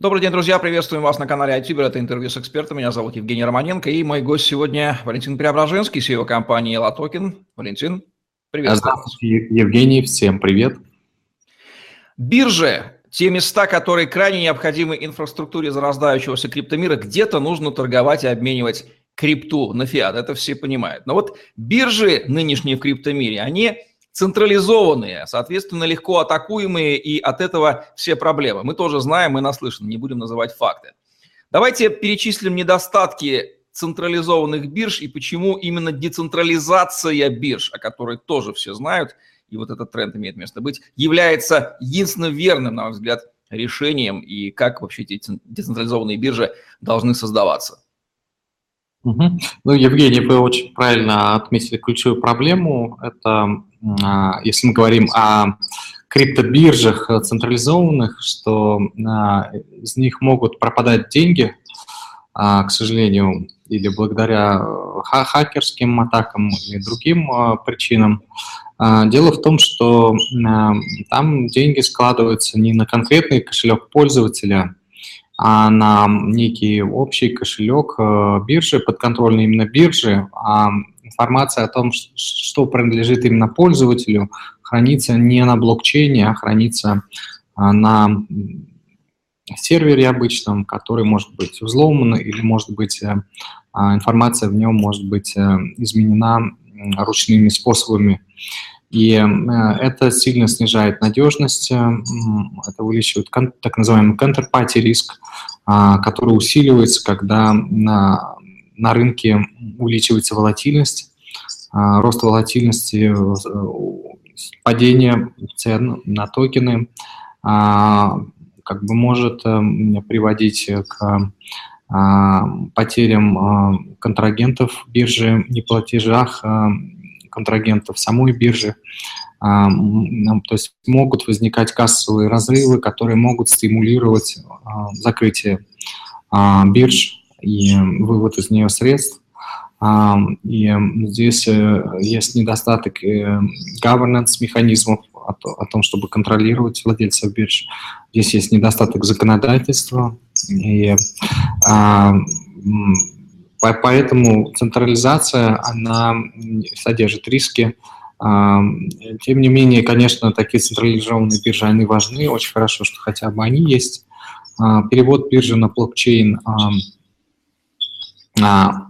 Добрый день, друзья. Приветствуем вас на канале iTuber. Это интервью с экспертом. Меня зовут Евгений Романенко. И мой гость сегодня Валентин Преображенский, CEO компании LATOKEN. Валентин, привет. Здравствуйте, Евгений. Всем привет. Биржи – те места, которые крайне необходимы инфраструктуре зарождающегося криптомира. Где-то нужно торговать и обменивать крипту на фиат. Это все понимают. Но вот биржи нынешние в криптомире, они централизованные, соответственно, легко атакуемые, и от этого все проблемы. Мы тоже знаем и наслышаны, не будем называть факты. Давайте перечислим недостатки централизованных бирж и почему именно децентрализация бирж, о которой тоже все знают, и вот этот тренд имеет место быть, является единственно верным, на мой взгляд, решением и как вообще эти децентрализованные биржи должны создаваться. Угу. Ну, Евгений, вы очень правильно отметили ключевую проблему. Это а, если мы говорим о криптобиржах централизованных, что а, из них могут пропадать деньги, а, к сожалению, или благодаря хакерским атакам или другим причинам. Дело в том, что там деньги складываются не на конкретный кошелек пользователя, а на некий общий кошелек биржи, подконтрольный именно биржи, а информация о том, что принадлежит именно пользователю, хранится не на блокчейне, а хранится а, на сервере обычном, который может быть взломан или может быть э, а, информация в нем может быть э, изменена ручными способами. И э, это сильно снижает надежность, это увеличивает так называемый counterparty риск, а, который усиливается, когда на на рынке увеличивается волатильность, а, рост волатильности, э, падение цен на токены а, как бы может э, приводить к потерям контрагентов биржи, неплатежах контрагентов самой биржи. То есть могут возникать кассовые разрывы, которые могут стимулировать закрытие бирж и вывод из нее средств. И здесь э, есть недостаток э, governance механизмов о том, чтобы контролировать владельцев бирж. Здесь есть недостаток законодательства. И а, поэтому централизация, она содержит риски. Тем не менее, конечно, такие централизованные биржи, они важны. Очень хорошо, что хотя бы они есть. А, перевод биржи на блокчейн а,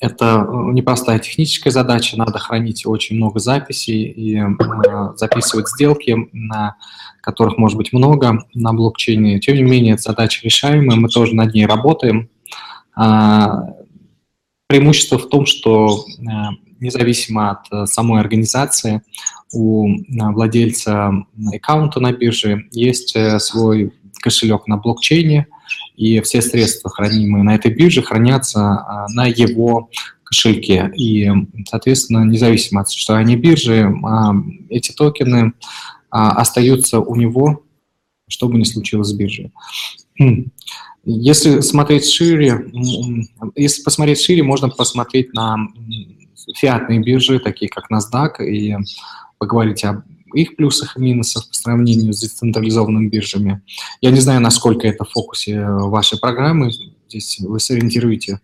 это непростая техническая задача, надо хранить очень много записей и э, записывать сделки, на которых может быть много на блокчейне. Тем не менее, эта задача решаемая, мы тоже над ней работаем. Преимущество в том, что э, независимо от э, самой организации, у владельца аккаунта на бирже есть свой кошелек на блокчейне – и все средства, хранимые на этой бирже, хранятся на его кошельке. И, соответственно, независимо от существования биржи, эти токены остаются у него, что бы ни случилось с биржей. Если смотреть шире, если посмотреть шире, можно посмотреть на фиатные биржи, такие как NASDAQ, и поговорить об их плюсах и минусах по сравнению с децентрализованными биржами. Я не знаю, насколько это в фокусе вашей программы. Здесь вы сориентируете.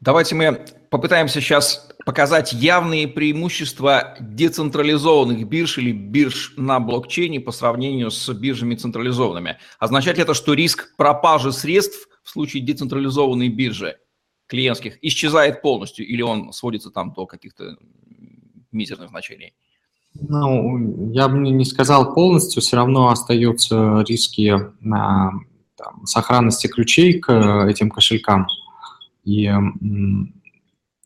Давайте мы попытаемся сейчас показать явные преимущества децентрализованных бирж или бирж на блокчейне по сравнению с биржами централизованными. Означает ли это, что риск пропажи средств в случае децентрализованной биржи клиентских исчезает полностью или он сводится там до каких-то мизерных значений? Ну, я бы не сказал полностью, все равно остаются риски на там, сохранности ключей к этим кошелькам. И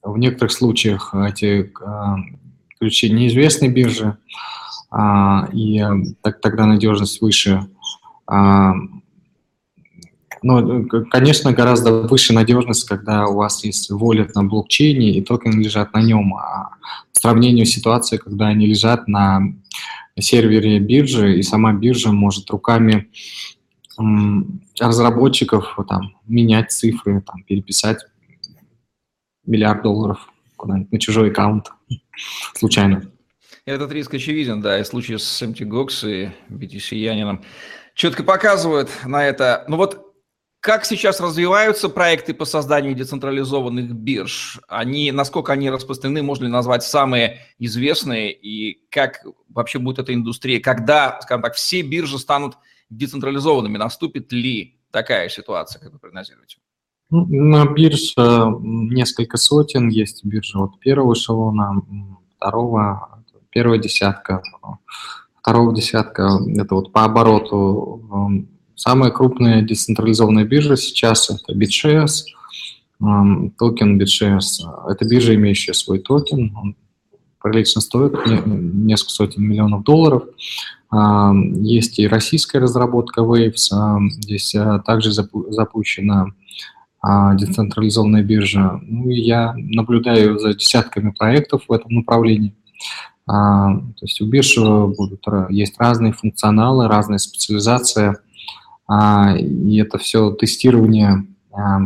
в некоторых случаях эти а, ключи неизвестны бирже, а, и так, тогда надежность выше. А, но, конечно, гораздо выше надежность, когда у вас есть wallet на блокчейне и токены лежат на нем. А сравнению ситуации, когда они лежат на сервере биржи, и сама биржа может руками разработчиков там, менять цифры, там, переписать миллиард долларов куда-нибудь на чужой аккаунт случайно. Этот риск очевиден, да, и случаи с MTGOX и BTC Янином четко показывают на это. Ну вот как сейчас развиваются проекты по созданию децентрализованных бирж? Они, насколько они распространены, можно ли назвать самые известные? И как вообще будет эта индустрия? Когда, скажем так, все биржи станут децентрализованными? Наступит ли такая ситуация, как вы прогнозируете? На бирже несколько сотен есть биржи от первого эшелона, второго, первая десятка, второго десятка, это вот по обороту Самая крупная децентрализованная биржа сейчас это BitShares, токен BitShares. Это биржа, имеющая свой токен, он прилично стоит, несколько сотен миллионов долларов. Есть и российская разработка Waves, здесь а, также запущена а, децентрализованная биржа. Ну, я наблюдаю за десятками проектов в этом направлении. А, то есть у бирж будут, есть разные функционалы, разная специализация – а, и это все тестирование а,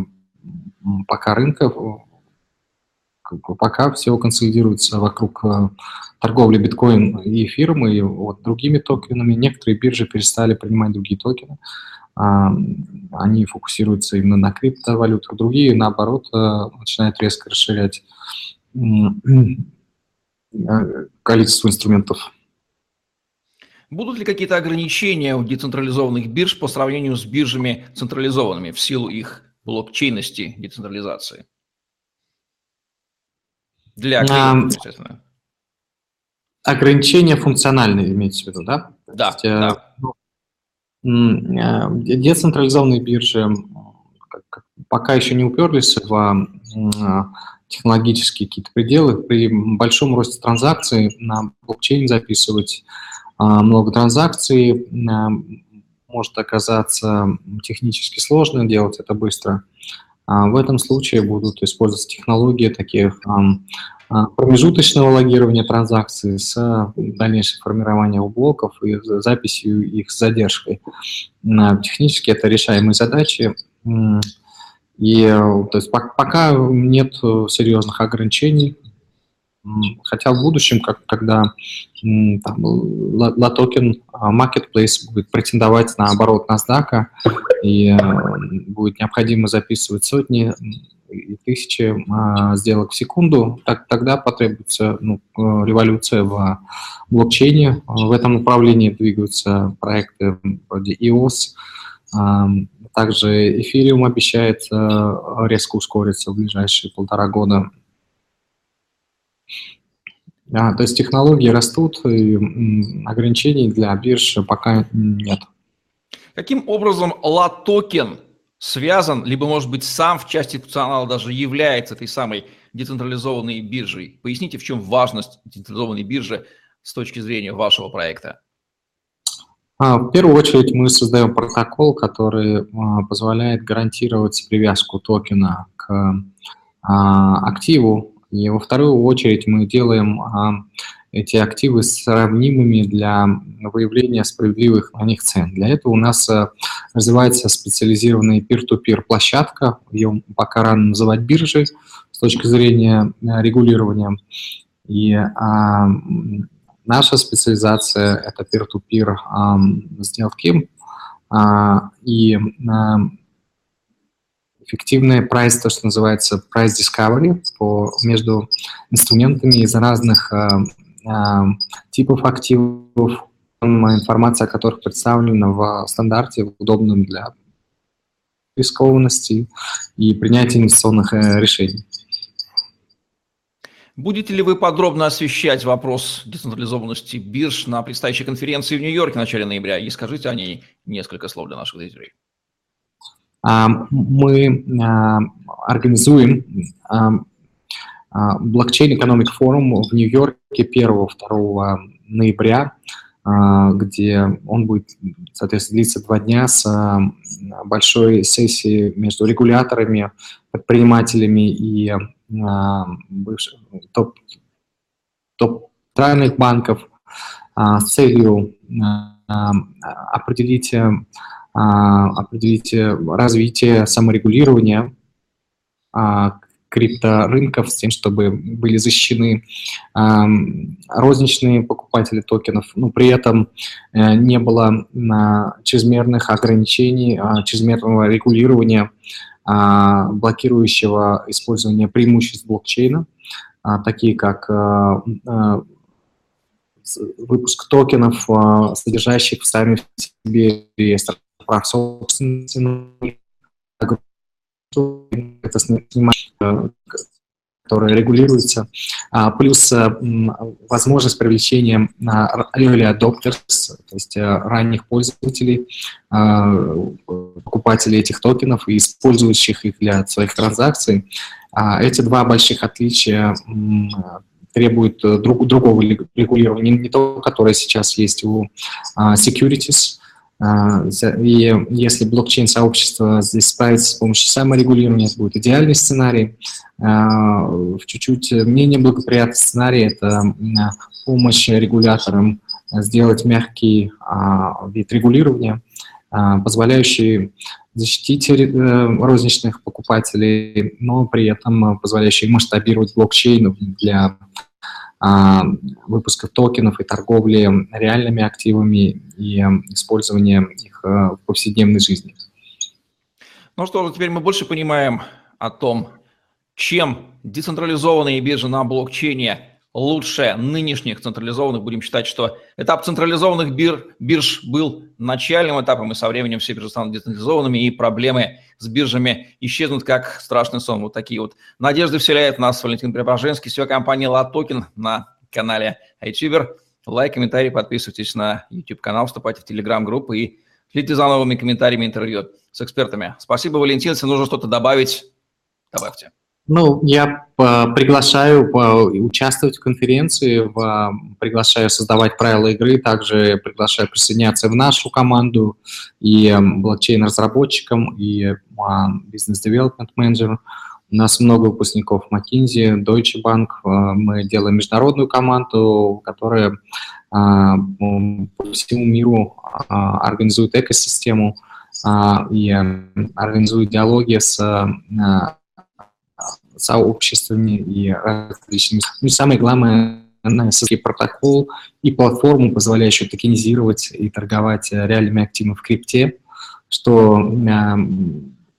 пока рынка, пока все консолидируется вокруг а, торговли биткоин и эфиром, и вот другими токенами. Некоторые биржи перестали принимать другие токены, они фокусируются именно на криптовалютах, другие, наоборот, начинают резко расширять количество инструментов Будут ли какие-то ограничения у децентрализованных бирж по сравнению с биржами централизованными в силу их блокчейности децентрализации? Для клиентов, а, естественно. Ограничения функциональные имеется в виду, да? Да, есть, э, да. Ну, децентрализованные биржи пока еще не уперлись в технологические какие-то пределы. При большом росте транзакций на блокчейн записывать а, много транзакций, а, может оказаться технически сложно делать это быстро. А, в этом случае будут использоваться технологии таких промежуточного логирования транзакций с дальнейшим формированием блоков и записью их с задержкой. Технически это решаемые задачи. И то есть пока нет серьезных ограничений Хотя в будущем, как, когда там, токен а, Marketplace будет претендовать на оборот NASDAQ, и э, будет необходимо записывать сотни и тысячи а, сделок в секунду, так, тогда потребуется ну, революция в блокчейне. В этом направлении двигаются проекты вроде EOS. Также эфириум обещает э, резко ускориться в ближайшие полтора года. А, то есть технологии растут, и ограничений для бирж пока нет. Каким образом LATOKEN связан, либо, может быть, сам в части функционала даже является этой самой децентрализованной биржей? Поясните, в чем важность децентрализованной биржи с точки зрения вашего проекта? А, в первую очередь мы создаем протокол, который а, позволяет гарантировать привязку токена к активу, и во вторую очередь мы делаем а, эти активы сравнимыми для выявления справедливых на них цен. Для этого у нас а, развивается специализированная peer-to-peer площадка, ее пока рано называть биржей с точки зрения а, регулирования. И а, наша специализация – это peer-to-peer а, сделки. А, и а, эффективный прайс, то, что называется price discovery по, между инструментами из разных э, э, типов активов, информация о которых представлена в стандарте, удобном для рискованности и принятия инвестиционных э, решений. Будете ли вы подробно освещать вопрос децентрализованности бирж на предстоящей конференции в Нью-Йорке в начале ноября? И скажите о ней несколько слов для наших зрителей. А, мы а, организуем а, блокчейн Economic Forum в Нью-Йорке 1-2 ноября, где он будет, соответственно, длиться два дня с большой сессией между регуляторами, предпринимателями и топ, топ центральных банков с целью определить определить развитие саморегулирования, а, крипторынков с тем, чтобы были защищены розничные покупатели токенов, но при этом э, не было чрезмерных ограничений, а, чрезмерного регулирования, а, блокирующего использование преимуществ блокчейна, а, такие как выпуск токенов, содержащих в сами в себе реестр прав собственности, это э, которая регулируется, а, плюс э, возможность привлечения early adopters, то есть э, ранних пользователей, покупателей этих токенов и использующих их для своих транзакций. А, эти два больших отличия требуют друг, другого регулирования, не то, которое сейчас есть у а, securities, а, и если блокчейн-сообщество здесь справится с помощью саморегулирования, это будет идеальный сценарий. А, в чуть-чуть менее благоприятный сценарий – это помощь регуляторам сделать мягкий а, вид регулирования, позволяющий защитить э, розничных покупателей, но при этом позволяющий масштабировать блокчейн для а, выпуска токенов и торговли реальными активами и использования их э, в повседневной жизни. Ну что, теперь мы больше понимаем о том, чем децентрализованные биржи на блокчейне лучше нынешних централизованных. Будем считать, что этап централизованных бир, бирж был начальным этапом, и со временем все биржи станут децентрализованными, и проблемы с биржами исчезнут как страшный сон. Вот такие вот надежды вселяет нас Валентин Преображенский, CEO компания LATOKEN на канале iTuber. Лайк, комментарий, подписывайтесь на YouTube-канал, вступайте в Telegram-группу и следите за новыми комментариями интервью с экспертами. Спасибо, Валентин. Если нужно что-то добавить, добавьте. Ну, я э, приглашаю участвовать в конференции, в, приглашаю создавать правила игры, также приглашаю присоединяться в нашу команду и блокчейн-разработчикам, и бизнес-девелопмент менеджерам. У нас много выпускников McKinsey, Deutsche Bank. Мы делаем международную команду, которая по всему миру организует экосистему и организует диалоги с сообществами и различными. Ну и самое главное, NSSK протокол и платформу, позволяющую токенизировать и торговать реальными активами в крипте, что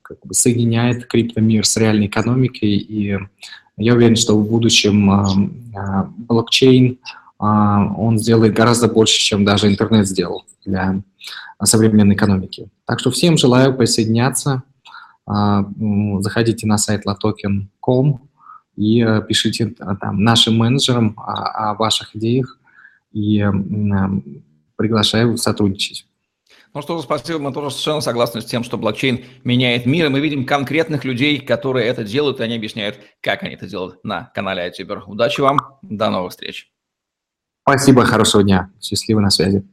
как бы соединяет криптомир с реальной экономикой. И я уверен, что в будущем блокчейн он сделает гораздо больше, чем даже интернет сделал для современной экономики. Так что всем желаю присоединяться а, заходите на сайт latoken.com и э, пишите э, там нашим менеджерам о, о ваших идеях и приглашаю сотрудничать. Ну что ж, спасибо. Мы тоже совершенно согласны с тем, что блокчейн меняет мир, и мы видим конкретных людей, которые это делают, и они объясняют, как они это делают на канале iTuber. Удачи вам, до новых встреч. Спасибо, хорошего дня. Счастливо на связи.